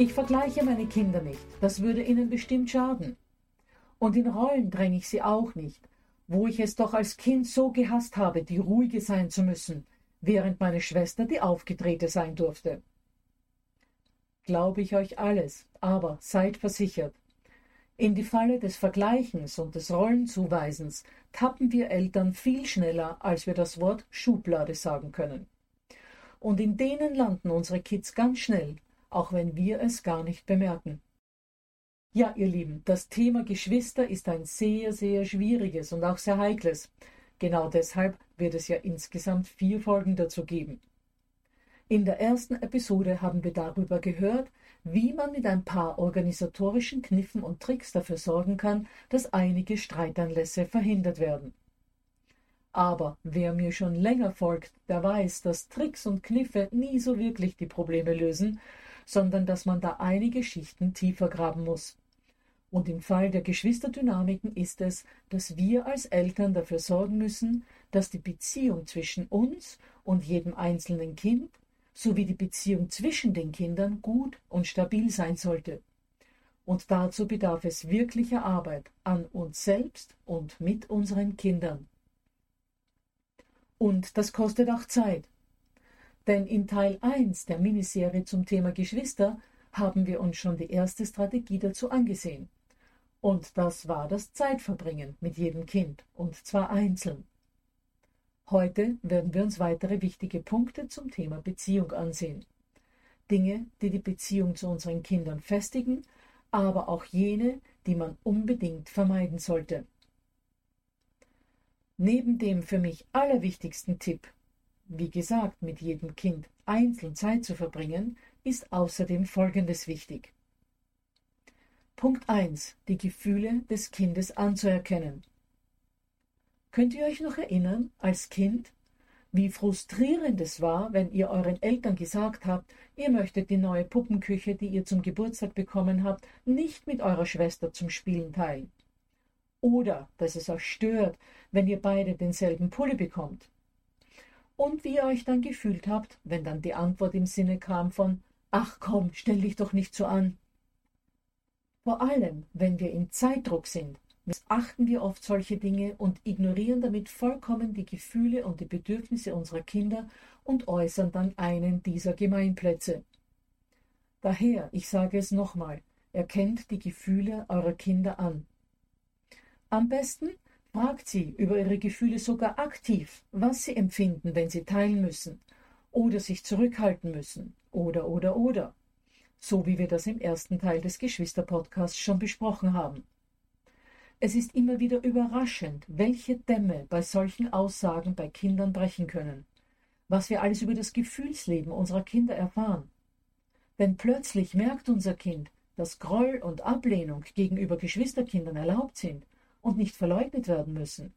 Ich vergleiche meine Kinder nicht, das würde ihnen bestimmt schaden. Und in Rollen dränge ich sie auch nicht, wo ich es doch als Kind so gehasst habe, die ruhige sein zu müssen, während meine Schwester die aufgedrehte sein durfte. Glaube ich euch alles, aber seid versichert. In die Falle des Vergleichens und des Rollenzuweisens tappen wir Eltern viel schneller, als wir das Wort Schublade sagen können. Und in denen landen unsere Kids ganz schnell, auch wenn wir es gar nicht bemerken. Ja, ihr Lieben, das Thema Geschwister ist ein sehr, sehr schwieriges und auch sehr heikles. Genau deshalb wird es ja insgesamt vier Folgen dazu geben. In der ersten Episode haben wir darüber gehört, wie man mit ein paar organisatorischen Kniffen und Tricks dafür sorgen kann, dass einige Streitanlässe verhindert werden. Aber wer mir schon länger folgt, der weiß, dass Tricks und Kniffe nie so wirklich die Probleme lösen, sondern dass man da einige Schichten tiefer graben muss. Und im Fall der Geschwisterdynamiken ist es, dass wir als Eltern dafür sorgen müssen, dass die Beziehung zwischen uns und jedem einzelnen Kind sowie die Beziehung zwischen den Kindern gut und stabil sein sollte. Und dazu bedarf es wirklicher Arbeit an uns selbst und mit unseren Kindern. Und das kostet auch Zeit. Denn in Teil 1 der Miniserie zum Thema Geschwister haben wir uns schon die erste Strategie dazu angesehen. Und das war das Zeitverbringen mit jedem Kind, und zwar einzeln. Heute werden wir uns weitere wichtige Punkte zum Thema Beziehung ansehen. Dinge, die die Beziehung zu unseren Kindern festigen, aber auch jene, die man unbedingt vermeiden sollte. Neben dem für mich allerwichtigsten Tipp, wie gesagt, mit jedem Kind einzeln Zeit zu verbringen, ist außerdem Folgendes wichtig. Punkt 1. Die Gefühle des Kindes anzuerkennen. Könnt ihr euch noch erinnern, als Kind, wie frustrierend es war, wenn ihr euren Eltern gesagt habt, ihr möchtet die neue Puppenküche, die ihr zum Geburtstag bekommen habt, nicht mit eurer Schwester zum Spielen teilen. Oder dass es euch stört, wenn ihr beide denselben Pulli bekommt und wie ihr euch dann gefühlt habt, wenn dann die Antwort im Sinne kam von Ach komm, stell dich doch nicht so an. Vor allem, wenn wir im Zeitdruck sind, missachten wir oft solche Dinge und ignorieren damit vollkommen die Gefühle und die Bedürfnisse unserer Kinder und äußern dann einen dieser Gemeinplätze. Daher, ich sage es nochmal, erkennt die Gefühle eurer Kinder an. Am besten Fragt sie über ihre Gefühle sogar aktiv, was sie empfinden, wenn sie teilen müssen oder sich zurückhalten müssen oder oder oder. So wie wir das im ersten Teil des Geschwisterpodcasts schon besprochen haben. Es ist immer wieder überraschend, welche Dämme bei solchen Aussagen bei Kindern brechen können, was wir alles über das Gefühlsleben unserer Kinder erfahren. Denn plötzlich merkt unser Kind, dass Groll und Ablehnung gegenüber Geschwisterkindern erlaubt sind und nicht verleugnet werden müssen.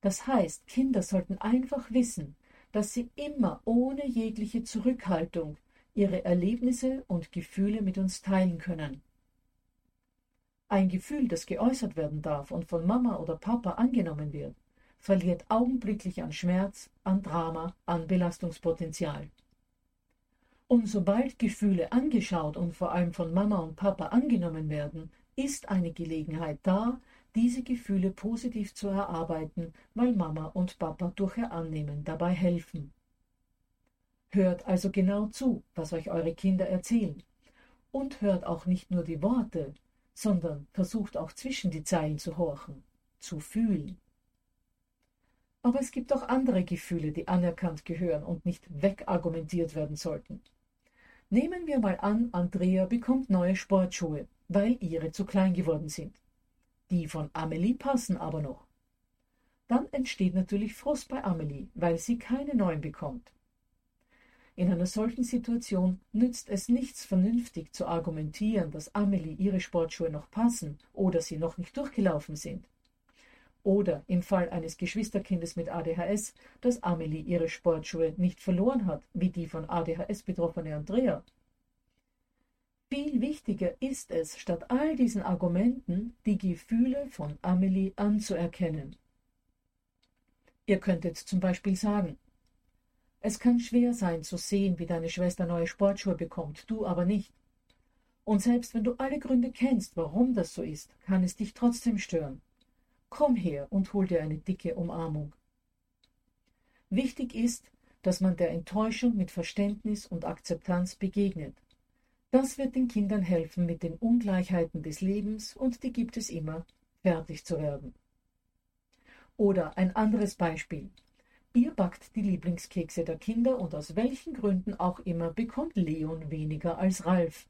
Das heißt, Kinder sollten einfach wissen, dass sie immer ohne jegliche Zurückhaltung ihre Erlebnisse und Gefühle mit uns teilen können. Ein Gefühl, das geäußert werden darf und von Mama oder Papa angenommen wird, verliert augenblicklich an Schmerz, an Drama, an Belastungspotenzial. Und sobald Gefühle angeschaut und vor allem von Mama und Papa angenommen werden, ist eine Gelegenheit da, diese Gefühle positiv zu erarbeiten, weil Mama und Papa durch ihr Annehmen dabei helfen. Hört also genau zu, was euch eure Kinder erzählen. Und hört auch nicht nur die Worte, sondern versucht auch zwischen die Zeilen zu horchen, zu fühlen. Aber es gibt auch andere Gefühle, die anerkannt gehören und nicht wegargumentiert werden sollten. Nehmen wir mal an, Andrea bekommt neue Sportschuhe, weil ihre zu klein geworden sind. Die von Amelie passen aber noch. Dann entsteht natürlich Frust bei Amelie, weil sie keine neuen bekommt. In einer solchen Situation nützt es nichts vernünftig zu argumentieren, dass Amelie ihre Sportschuhe noch passen oder sie noch nicht durchgelaufen sind. Oder im Fall eines Geschwisterkindes mit ADHS, dass Amelie ihre Sportschuhe nicht verloren hat, wie die von ADHS betroffene Andrea. Viel wichtiger ist es, statt all diesen Argumenten die Gefühle von Amelie anzuerkennen. Ihr könntet zum Beispiel sagen, es kann schwer sein zu sehen, wie deine Schwester neue Sportschuhe bekommt, du aber nicht. Und selbst wenn du alle Gründe kennst, warum das so ist, kann es dich trotzdem stören. Komm her und hol dir eine dicke Umarmung. Wichtig ist, dass man der Enttäuschung mit Verständnis und Akzeptanz begegnet. Das wird den Kindern helfen, mit den Ungleichheiten des Lebens, und die gibt es immer, fertig zu werden. Oder ein anderes Beispiel. Ihr backt die Lieblingskekse der Kinder und aus welchen Gründen auch immer bekommt Leon weniger als Ralf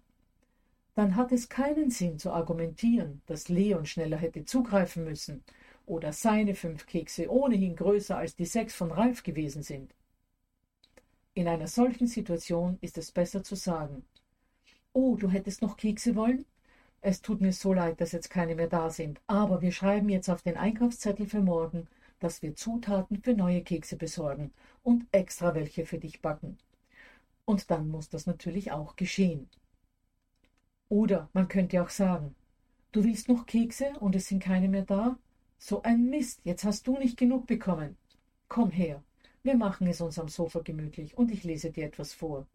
dann hat es keinen Sinn zu argumentieren, dass Leon schneller hätte zugreifen müssen oder seine fünf Kekse ohnehin größer als die sechs von Ralf gewesen sind. In einer solchen Situation ist es besser zu sagen, Oh, du hättest noch Kekse wollen? Es tut mir so leid, dass jetzt keine mehr da sind, aber wir schreiben jetzt auf den Einkaufszettel für morgen, dass wir Zutaten für neue Kekse besorgen und extra welche für dich backen. Und dann muss das natürlich auch geschehen. Oder man könnte auch sagen, du willst noch Kekse und es sind keine mehr da? So ein Mist, jetzt hast du nicht genug bekommen. Komm her, wir machen es uns am Sofa gemütlich und ich lese dir etwas vor.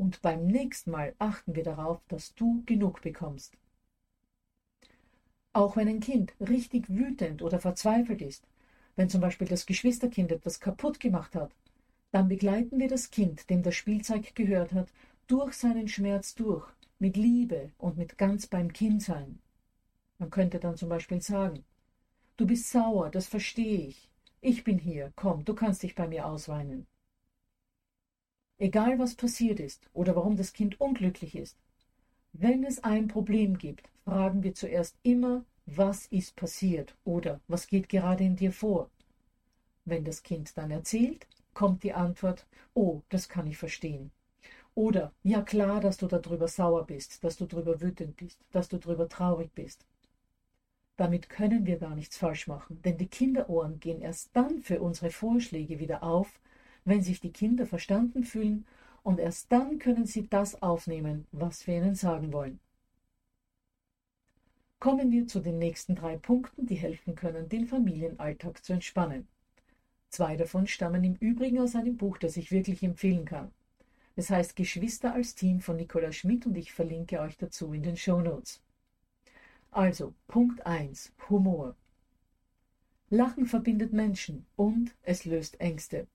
Und beim nächsten Mal achten wir darauf, dass du genug bekommst. Auch wenn ein Kind richtig wütend oder verzweifelt ist, wenn zum Beispiel das Geschwisterkind etwas kaputt gemacht hat, dann begleiten wir das Kind, dem das Spielzeug gehört hat, durch seinen Schmerz durch mit Liebe und mit ganz beim Kindsein. Man könnte dann zum Beispiel sagen, du bist sauer, das verstehe ich. Ich bin hier, komm, du kannst dich bei mir ausweinen. Egal was passiert ist oder warum das Kind unglücklich ist, wenn es ein Problem gibt, fragen wir zuerst immer, was ist passiert oder was geht gerade in dir vor. Wenn das Kind dann erzählt, kommt die Antwort, oh, das kann ich verstehen. Oder ja klar, dass du darüber sauer bist, dass du darüber wütend bist, dass du darüber traurig bist. Damit können wir gar nichts falsch machen, denn die Kinderohren gehen erst dann für unsere Vorschläge wieder auf, wenn sich die Kinder verstanden fühlen, und erst dann können sie das aufnehmen, was wir ihnen sagen wollen. Kommen wir zu den nächsten drei Punkten, die helfen können, den Familienalltag zu entspannen. Zwei davon stammen im Übrigen aus einem Buch, das ich wirklich empfehlen kann. Es heißt Geschwister als Team von Nicola Schmidt und ich verlinke euch dazu in den Show Notes. Also, Punkt 1. Humor. Lachen verbindet Menschen und es löst Ängste.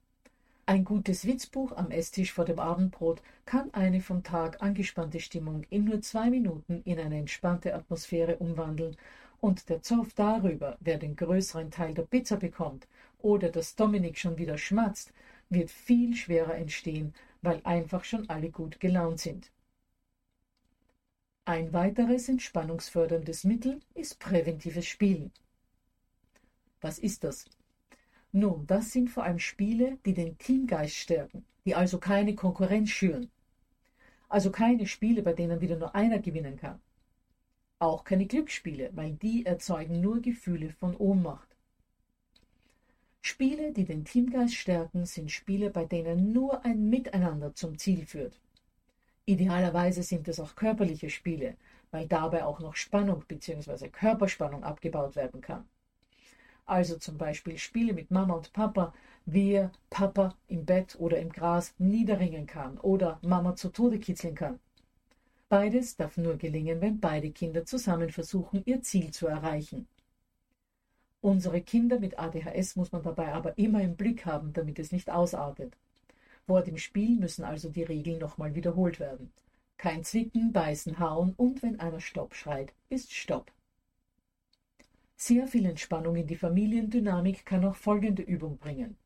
Ein gutes Witzbuch am Esstisch vor dem Abendbrot kann eine vom Tag angespannte Stimmung in nur zwei Minuten in eine entspannte Atmosphäre umwandeln und der Zoff darüber, wer den größeren Teil der Pizza bekommt oder dass Dominik schon wieder schmatzt, wird viel schwerer entstehen, weil einfach schon alle gut gelaunt sind. Ein weiteres entspannungsförderndes Mittel ist präventives Spielen. Was ist das? Nun, das sind vor allem Spiele, die den Teamgeist stärken, die also keine Konkurrenz schüren. Also keine Spiele, bei denen wieder nur einer gewinnen kann. Auch keine Glücksspiele, weil die erzeugen nur Gefühle von Ohnmacht. Spiele, die den Teamgeist stärken, sind Spiele, bei denen nur ein Miteinander zum Ziel führt. Idealerweise sind es auch körperliche Spiele, weil dabei auch noch Spannung bzw. Körperspannung abgebaut werden kann. Also zum Beispiel Spiele mit Mama und Papa, wer Papa im Bett oder im Gras niederringen kann oder Mama zu Tode kitzeln kann. Beides darf nur gelingen, wenn beide Kinder zusammen versuchen, ihr Ziel zu erreichen. Unsere Kinder mit ADHS muss man dabei aber immer im Blick haben, damit es nicht ausartet. Vor dem Spiel müssen also die Regeln nochmal wiederholt werden. Kein Zwicken, Beißen, Hauen und wenn einer Stopp schreit, ist Stopp. Sehr viel Entspannung in die Familiendynamik kann auch folgende Übung bringen.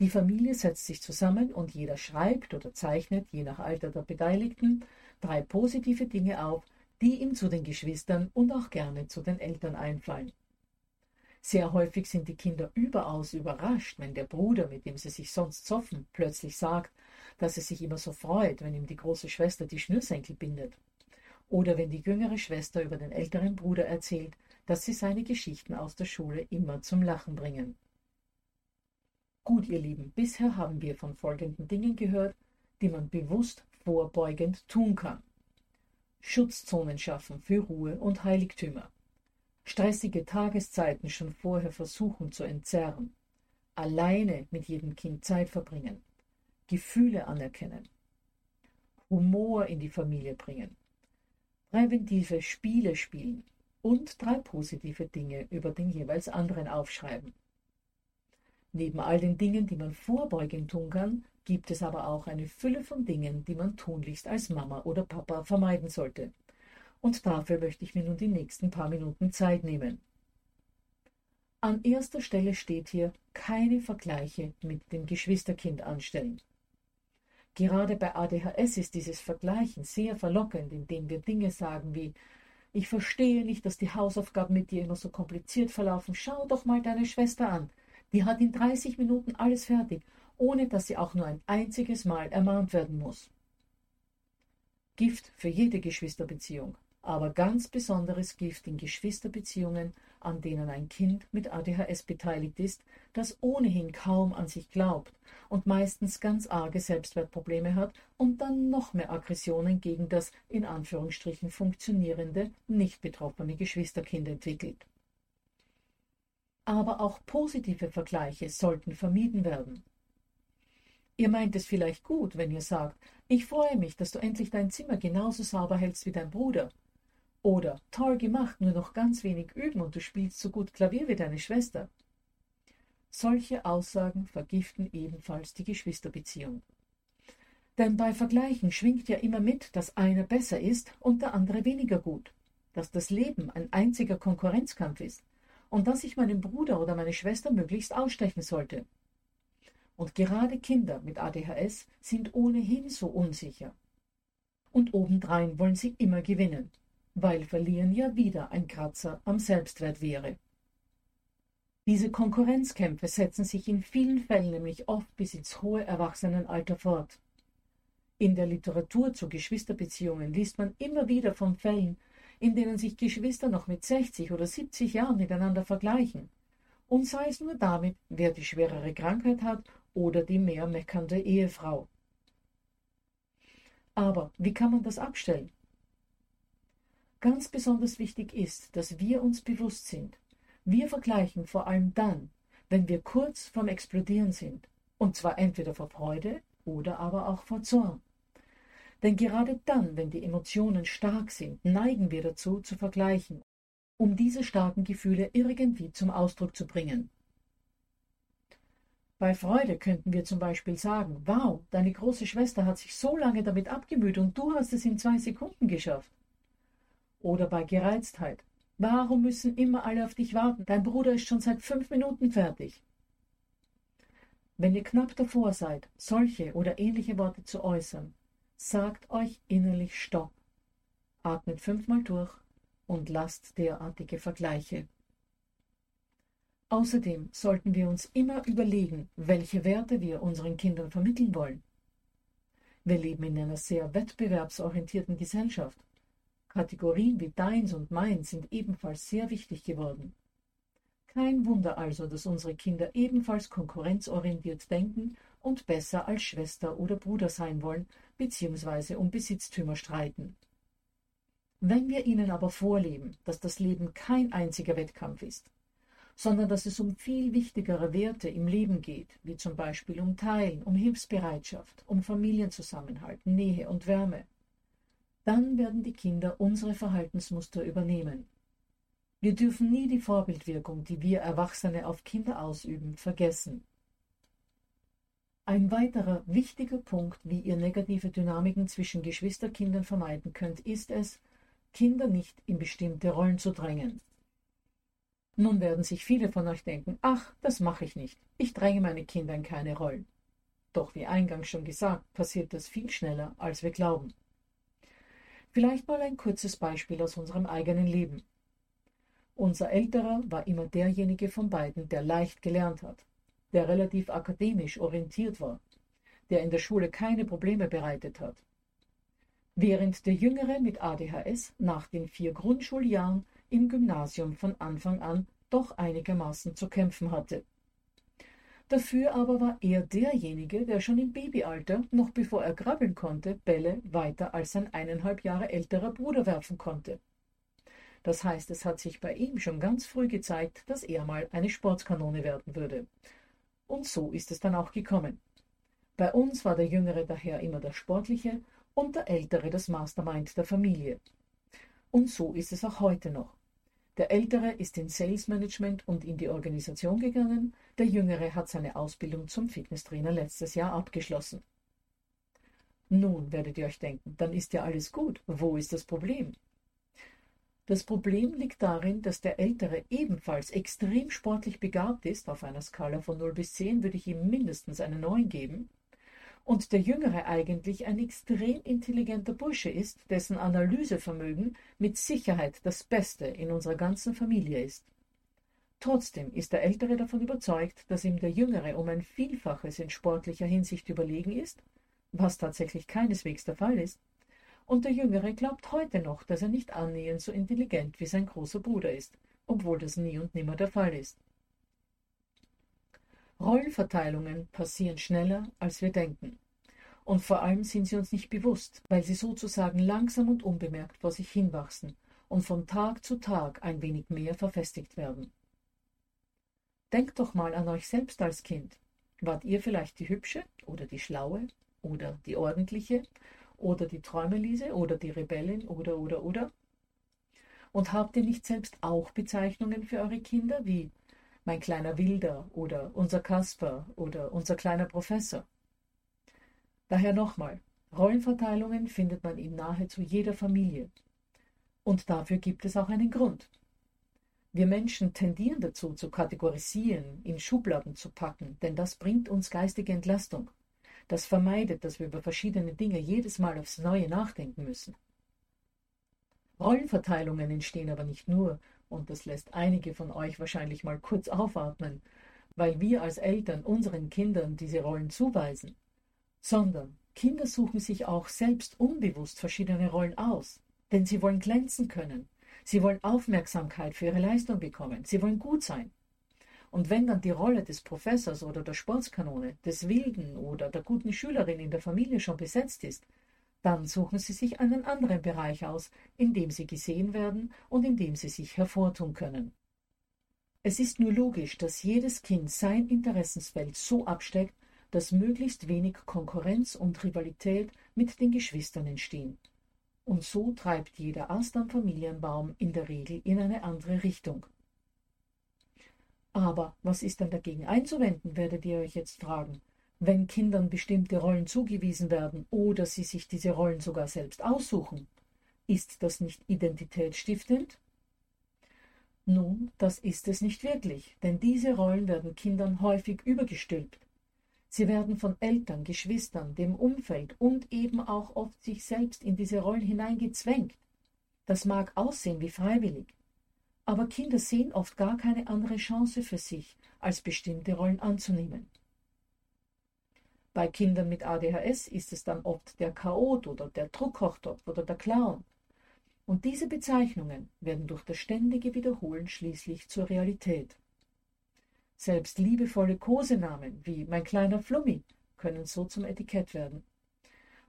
Die Familie setzt sich zusammen und jeder schreibt oder zeichnet, je nach Alter der Beteiligten, drei positive Dinge auf, die ihm zu den Geschwistern und auch gerne zu den Eltern einfallen. Sehr häufig sind die Kinder überaus überrascht, wenn der Bruder, mit dem sie sich sonst zoffen, plötzlich sagt, dass er sich immer so freut, wenn ihm die große Schwester die Schnürsenkel bindet. Oder wenn die jüngere Schwester über den älteren Bruder erzählt, dass sie seine Geschichten aus der Schule immer zum Lachen bringen. Gut, ihr Lieben, bisher haben wir von folgenden Dingen gehört, die man bewusst vorbeugend tun kann. Schutzzonen schaffen für Ruhe und Heiligtümer. Stressige Tageszeiten schon vorher versuchen zu entzerren. Alleine mit jedem Kind Zeit verbringen. Gefühle anerkennen. Humor in die Familie bringen. Präventive Spiele spielen und drei positive Dinge über den jeweils anderen aufschreiben. Neben all den Dingen, die man vorbeugend tun kann, gibt es aber auch eine Fülle von Dingen, die man tunlichst als Mama oder Papa vermeiden sollte. Und dafür möchte ich mir nun die nächsten paar Minuten Zeit nehmen. An erster Stelle steht hier keine Vergleiche mit dem Geschwisterkind anstellen. Gerade bei ADHS ist dieses Vergleichen sehr verlockend, indem wir Dinge sagen wie ich verstehe nicht, dass die Hausaufgaben mit dir immer so kompliziert verlaufen. Schau doch mal deine Schwester an. Die hat in 30 Minuten alles fertig, ohne dass sie auch nur ein einziges Mal ermahnt werden muss. Gift für jede Geschwisterbeziehung, aber ganz besonderes Gift in Geschwisterbeziehungen, an denen ein Kind mit ADHS beteiligt ist, das ohnehin kaum an sich glaubt und meistens ganz arge Selbstwertprobleme hat und dann noch mehr Aggressionen gegen das in Anführungsstrichen funktionierende, nicht betroffene Geschwisterkind entwickelt. Aber auch positive Vergleiche sollten vermieden werden. Ihr meint es vielleicht gut, wenn ihr sagt, ich freue mich, dass du endlich dein Zimmer genauso sauber hältst wie dein Bruder, oder toll gemacht, nur noch ganz wenig üben und du spielst so gut Klavier wie deine Schwester. Solche Aussagen vergiften ebenfalls die Geschwisterbeziehung. Denn bei Vergleichen schwingt ja immer mit, dass einer besser ist und der andere weniger gut, dass das Leben ein einziger Konkurrenzkampf ist und dass ich meinen Bruder oder meine Schwester möglichst ausstechen sollte. Und gerade Kinder mit ADHS sind ohnehin so unsicher. Und obendrein wollen sie immer gewinnen weil Verlieren ja wieder ein Kratzer am Selbstwert wäre. Diese Konkurrenzkämpfe setzen sich in vielen Fällen nämlich oft bis ins hohe Erwachsenenalter fort. In der Literatur zu Geschwisterbeziehungen liest man immer wieder von Fällen, in denen sich Geschwister noch mit 60 oder 70 Jahren miteinander vergleichen. Und sei es nur damit, wer die schwerere Krankheit hat oder die mehr meckernde Ehefrau. Aber wie kann man das abstellen? Ganz besonders wichtig ist, dass wir uns bewusst sind. Wir vergleichen vor allem dann, wenn wir kurz vorm Explodieren sind. Und zwar entweder vor Freude oder aber auch vor Zorn. Denn gerade dann, wenn die Emotionen stark sind, neigen wir dazu, zu vergleichen, um diese starken Gefühle irgendwie zum Ausdruck zu bringen. Bei Freude könnten wir zum Beispiel sagen, wow, deine große Schwester hat sich so lange damit abgemüht und du hast es in zwei Sekunden geschafft. Oder bei Gereiztheit. Warum müssen immer alle auf dich warten? Dein Bruder ist schon seit fünf Minuten fertig. Wenn ihr knapp davor seid, solche oder ähnliche Worte zu äußern, sagt euch innerlich Stopp. atmet fünfmal durch und lasst derartige Vergleiche. Außerdem sollten wir uns immer überlegen, welche Werte wir unseren Kindern vermitteln wollen. Wir leben in einer sehr wettbewerbsorientierten Gesellschaft. Kategorien wie deins und meins sind ebenfalls sehr wichtig geworden. Kein Wunder also, dass unsere Kinder ebenfalls konkurrenzorientiert denken und besser als Schwester oder Bruder sein wollen, beziehungsweise um Besitztümer streiten. Wenn wir ihnen aber vorleben, dass das Leben kein einziger Wettkampf ist, sondern dass es um viel wichtigere Werte im Leben geht, wie zum Beispiel um Teilen, um Hilfsbereitschaft, um Familienzusammenhalt, Nähe und Wärme, dann werden die Kinder unsere Verhaltensmuster übernehmen. Wir dürfen nie die Vorbildwirkung, die wir Erwachsene auf Kinder ausüben, vergessen. Ein weiterer wichtiger Punkt, wie ihr negative Dynamiken zwischen Geschwisterkindern vermeiden könnt, ist es, Kinder nicht in bestimmte Rollen zu drängen. Nun werden sich viele von euch denken, ach, das mache ich nicht. Ich dränge meine Kinder in keine Rollen. Doch wie eingangs schon gesagt, passiert das viel schneller, als wir glauben. Vielleicht mal ein kurzes Beispiel aus unserem eigenen Leben. Unser Älterer war immer derjenige von beiden, der leicht gelernt hat, der relativ akademisch orientiert war, der in der Schule keine Probleme bereitet hat. Während der Jüngere mit ADHS nach den vier Grundschuljahren im Gymnasium von Anfang an doch einigermaßen zu kämpfen hatte. Dafür aber war er derjenige, der schon im Babyalter, noch bevor er krabbeln konnte, Bälle weiter als sein eineinhalb Jahre älterer Bruder werfen konnte. Das heißt, es hat sich bei ihm schon ganz früh gezeigt, dass er mal eine Sportskanone werden würde. Und so ist es dann auch gekommen. Bei uns war der Jüngere daher immer der Sportliche und der Ältere das Mastermind der Familie. Und so ist es auch heute noch. Der Ältere ist in Sales Management und in die Organisation gegangen, der Jüngere hat seine Ausbildung zum Fitnesstrainer letztes Jahr abgeschlossen. Nun werdet ihr euch denken, dann ist ja alles gut. Wo ist das Problem? Das Problem liegt darin, dass der Ältere ebenfalls extrem sportlich begabt ist. Auf einer Skala von 0 bis 10 würde ich ihm mindestens eine 9 geben. Und der Jüngere eigentlich ein extrem intelligenter Bursche ist, dessen Analysevermögen mit Sicherheit das Beste in unserer ganzen Familie ist. Trotzdem ist der Ältere davon überzeugt, dass ihm der Jüngere um ein Vielfaches in sportlicher Hinsicht überlegen ist, was tatsächlich keineswegs der Fall ist, und der Jüngere glaubt heute noch, dass er nicht annähernd so intelligent wie sein großer Bruder ist, obwohl das nie und nimmer der Fall ist. Rollenverteilungen passieren schneller, als wir denken. Und vor allem sind sie uns nicht bewusst, weil sie sozusagen langsam und unbemerkt vor sich hinwachsen und von Tag zu Tag ein wenig mehr verfestigt werden. Denkt doch mal an euch selbst als Kind. Wart ihr vielleicht die Hübsche oder die Schlaue oder die Ordentliche oder die Träumelise oder die Rebellin oder oder oder? Und habt ihr nicht selbst auch Bezeichnungen für eure Kinder wie mein kleiner Wilder oder unser Kasper oder unser kleiner Professor? Daher nochmal, Rollenverteilungen findet man in nahezu jeder Familie. Und dafür gibt es auch einen Grund. Wir Menschen tendieren dazu, zu kategorisieren, in Schubladen zu packen, denn das bringt uns geistige Entlastung. Das vermeidet, dass wir über verschiedene Dinge jedes Mal aufs Neue nachdenken müssen. Rollenverteilungen entstehen aber nicht nur, und das lässt einige von euch wahrscheinlich mal kurz aufatmen, weil wir als Eltern unseren Kindern diese Rollen zuweisen, sondern Kinder suchen sich auch selbst unbewusst verschiedene Rollen aus, denn sie wollen glänzen können, sie wollen Aufmerksamkeit für ihre Leistung bekommen, sie wollen gut sein. Und wenn dann die Rolle des Professors oder der Sportskanone, des Wilden oder der guten Schülerin in der Familie schon besetzt ist, dann suchen sie sich einen anderen Bereich aus, in dem sie gesehen werden und in dem sie sich hervortun können. Es ist nur logisch, dass jedes Kind sein Interessensfeld so absteckt, dass möglichst wenig Konkurrenz und Rivalität mit den Geschwistern entstehen. Und so treibt jeder Ast am Familienbaum in der Regel in eine andere Richtung. Aber was ist denn dagegen einzuwenden, werdet ihr euch jetzt fragen, wenn Kindern bestimmte Rollen zugewiesen werden oder sie sich diese Rollen sogar selbst aussuchen? Ist das nicht identitätsstiftend? Nun, das ist es nicht wirklich, denn diese Rollen werden Kindern häufig übergestülpt. Sie werden von Eltern, Geschwistern, dem Umfeld und eben auch oft sich selbst in diese Rollen hineingezwängt. Das mag aussehen wie freiwillig, aber Kinder sehen oft gar keine andere Chance für sich, als bestimmte Rollen anzunehmen. Bei Kindern mit ADHS ist es dann oft der Chaot oder der Druckochtopf oder der Clown. Und diese Bezeichnungen werden durch das ständige Wiederholen schließlich zur Realität. Selbst liebevolle Kosenamen wie mein kleiner Flummi können so zum Etikett werden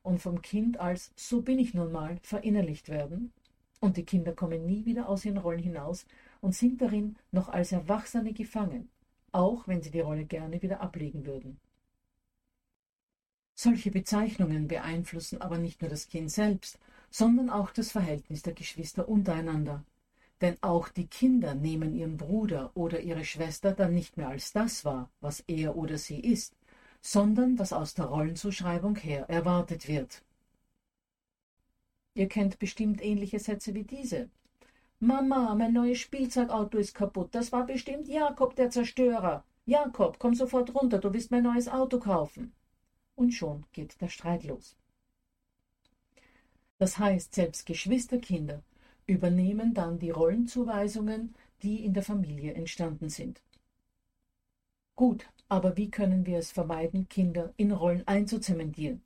und vom Kind als so bin ich nun mal verinnerlicht werden und die Kinder kommen nie wieder aus ihren Rollen hinaus und sind darin noch als Erwachsene gefangen, auch wenn sie die Rolle gerne wieder ablegen würden. Solche Bezeichnungen beeinflussen aber nicht nur das Kind selbst, sondern auch das Verhältnis der Geschwister untereinander. Denn auch die Kinder nehmen ihren Bruder oder ihre Schwester dann nicht mehr als das wahr, was er oder sie ist, sondern was aus der Rollenzuschreibung her erwartet wird. Ihr kennt bestimmt ähnliche Sätze wie diese. Mama, mein neues Spielzeugauto ist kaputt. Das war bestimmt Jakob der Zerstörer. Jakob, komm sofort runter, du willst mein neues Auto kaufen. Und schon geht der Streit los. Das heißt, selbst Geschwisterkinder übernehmen dann die Rollenzuweisungen, die in der Familie entstanden sind. Gut, aber wie können wir es vermeiden, Kinder in Rollen einzuzementieren?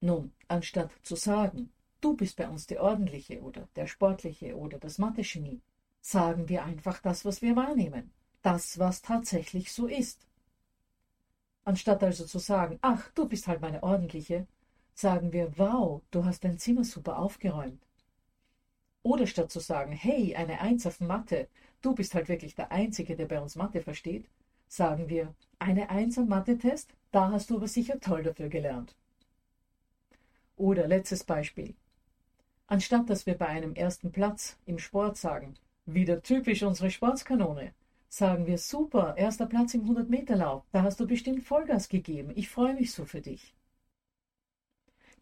Nun, anstatt zu sagen, du bist bei uns der Ordentliche oder der Sportliche oder das Mathe-Genie, sagen wir einfach das, was wir wahrnehmen, das, was tatsächlich so ist. Anstatt also zu sagen, ach, du bist halt meine Ordentliche, sagen wir, wow, du hast dein Zimmer super aufgeräumt. Oder statt zu sagen, hey, eine Eins auf Mathe, du bist halt wirklich der Einzige, der bei uns Mathe versteht, sagen wir, eine Eins am Mathe-Test, da hast du aber sicher toll dafür gelernt. Oder letztes Beispiel. Anstatt dass wir bei einem ersten Platz im Sport sagen, wieder typisch unsere Sportskanone, sagen wir super, erster Platz im 100-Meter-Lauf, da hast du bestimmt Vollgas gegeben, ich freue mich so für dich.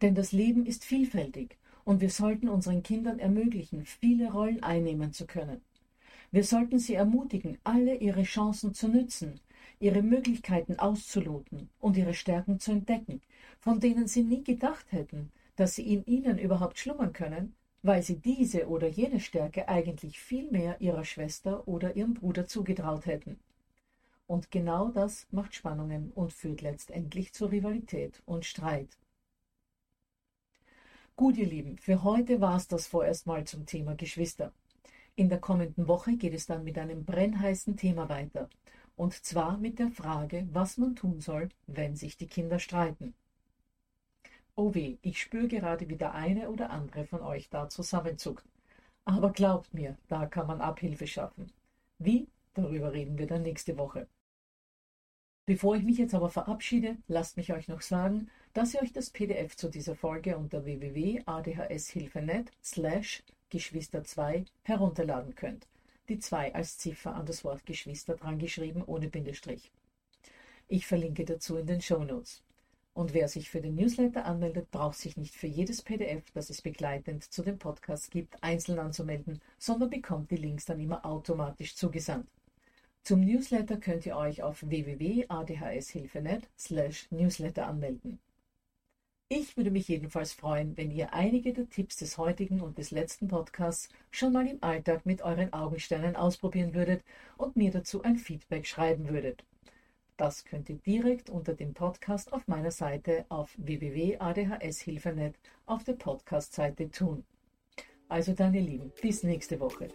Denn das Leben ist vielfältig und wir sollten unseren Kindern ermöglichen, viele Rollen einnehmen zu können. Wir sollten sie ermutigen, alle ihre Chancen zu nützen, ihre Möglichkeiten auszuloten und ihre Stärken zu entdecken, von denen sie nie gedacht hätten, dass sie in ihnen überhaupt schlummern können, weil sie diese oder jene Stärke eigentlich viel mehr ihrer Schwester oder ihrem Bruder zugetraut hätten. Und genau das macht Spannungen und führt letztendlich zu Rivalität und Streit. Gut, ihr Lieben, für heute war es das vorerst mal zum Thema Geschwister. In der kommenden Woche geht es dann mit einem brennheißen Thema weiter. Und zwar mit der Frage, was man tun soll, wenn sich die Kinder streiten. Oh weh, ich spüre gerade, wie der eine oder andere von euch da zusammenzuckt. Aber glaubt mir, da kann man Abhilfe schaffen. Wie? Darüber reden wir dann nächste Woche. Bevor ich mich jetzt aber verabschiede, lasst mich euch noch sagen, dass ihr euch das PDF zu dieser Folge unter www.adhshilfe.net slash Geschwister 2 herunterladen könnt. Die 2 als Ziffer an das Wort Geschwister dran geschrieben ohne Bindestrich. Ich verlinke dazu in den Show Notes. Und wer sich für den Newsletter anmeldet, braucht sich nicht für jedes PDF, das es begleitend zu dem Podcast gibt, einzeln anzumelden, sondern bekommt die Links dann immer automatisch zugesandt. Zum Newsletter könnt ihr euch auf www.adhshilfe.net slash newsletter anmelden. Ich würde mich jedenfalls freuen, wenn ihr einige der Tipps des heutigen und des letzten Podcasts schon mal im Alltag mit euren Augensternen ausprobieren würdet und mir dazu ein Feedback schreiben würdet. Das könnt ihr direkt unter dem Podcast auf meiner Seite auf www.adhshilfe.net auf der Podcast-Seite tun. Also dann, ihr Lieben, bis nächste Woche.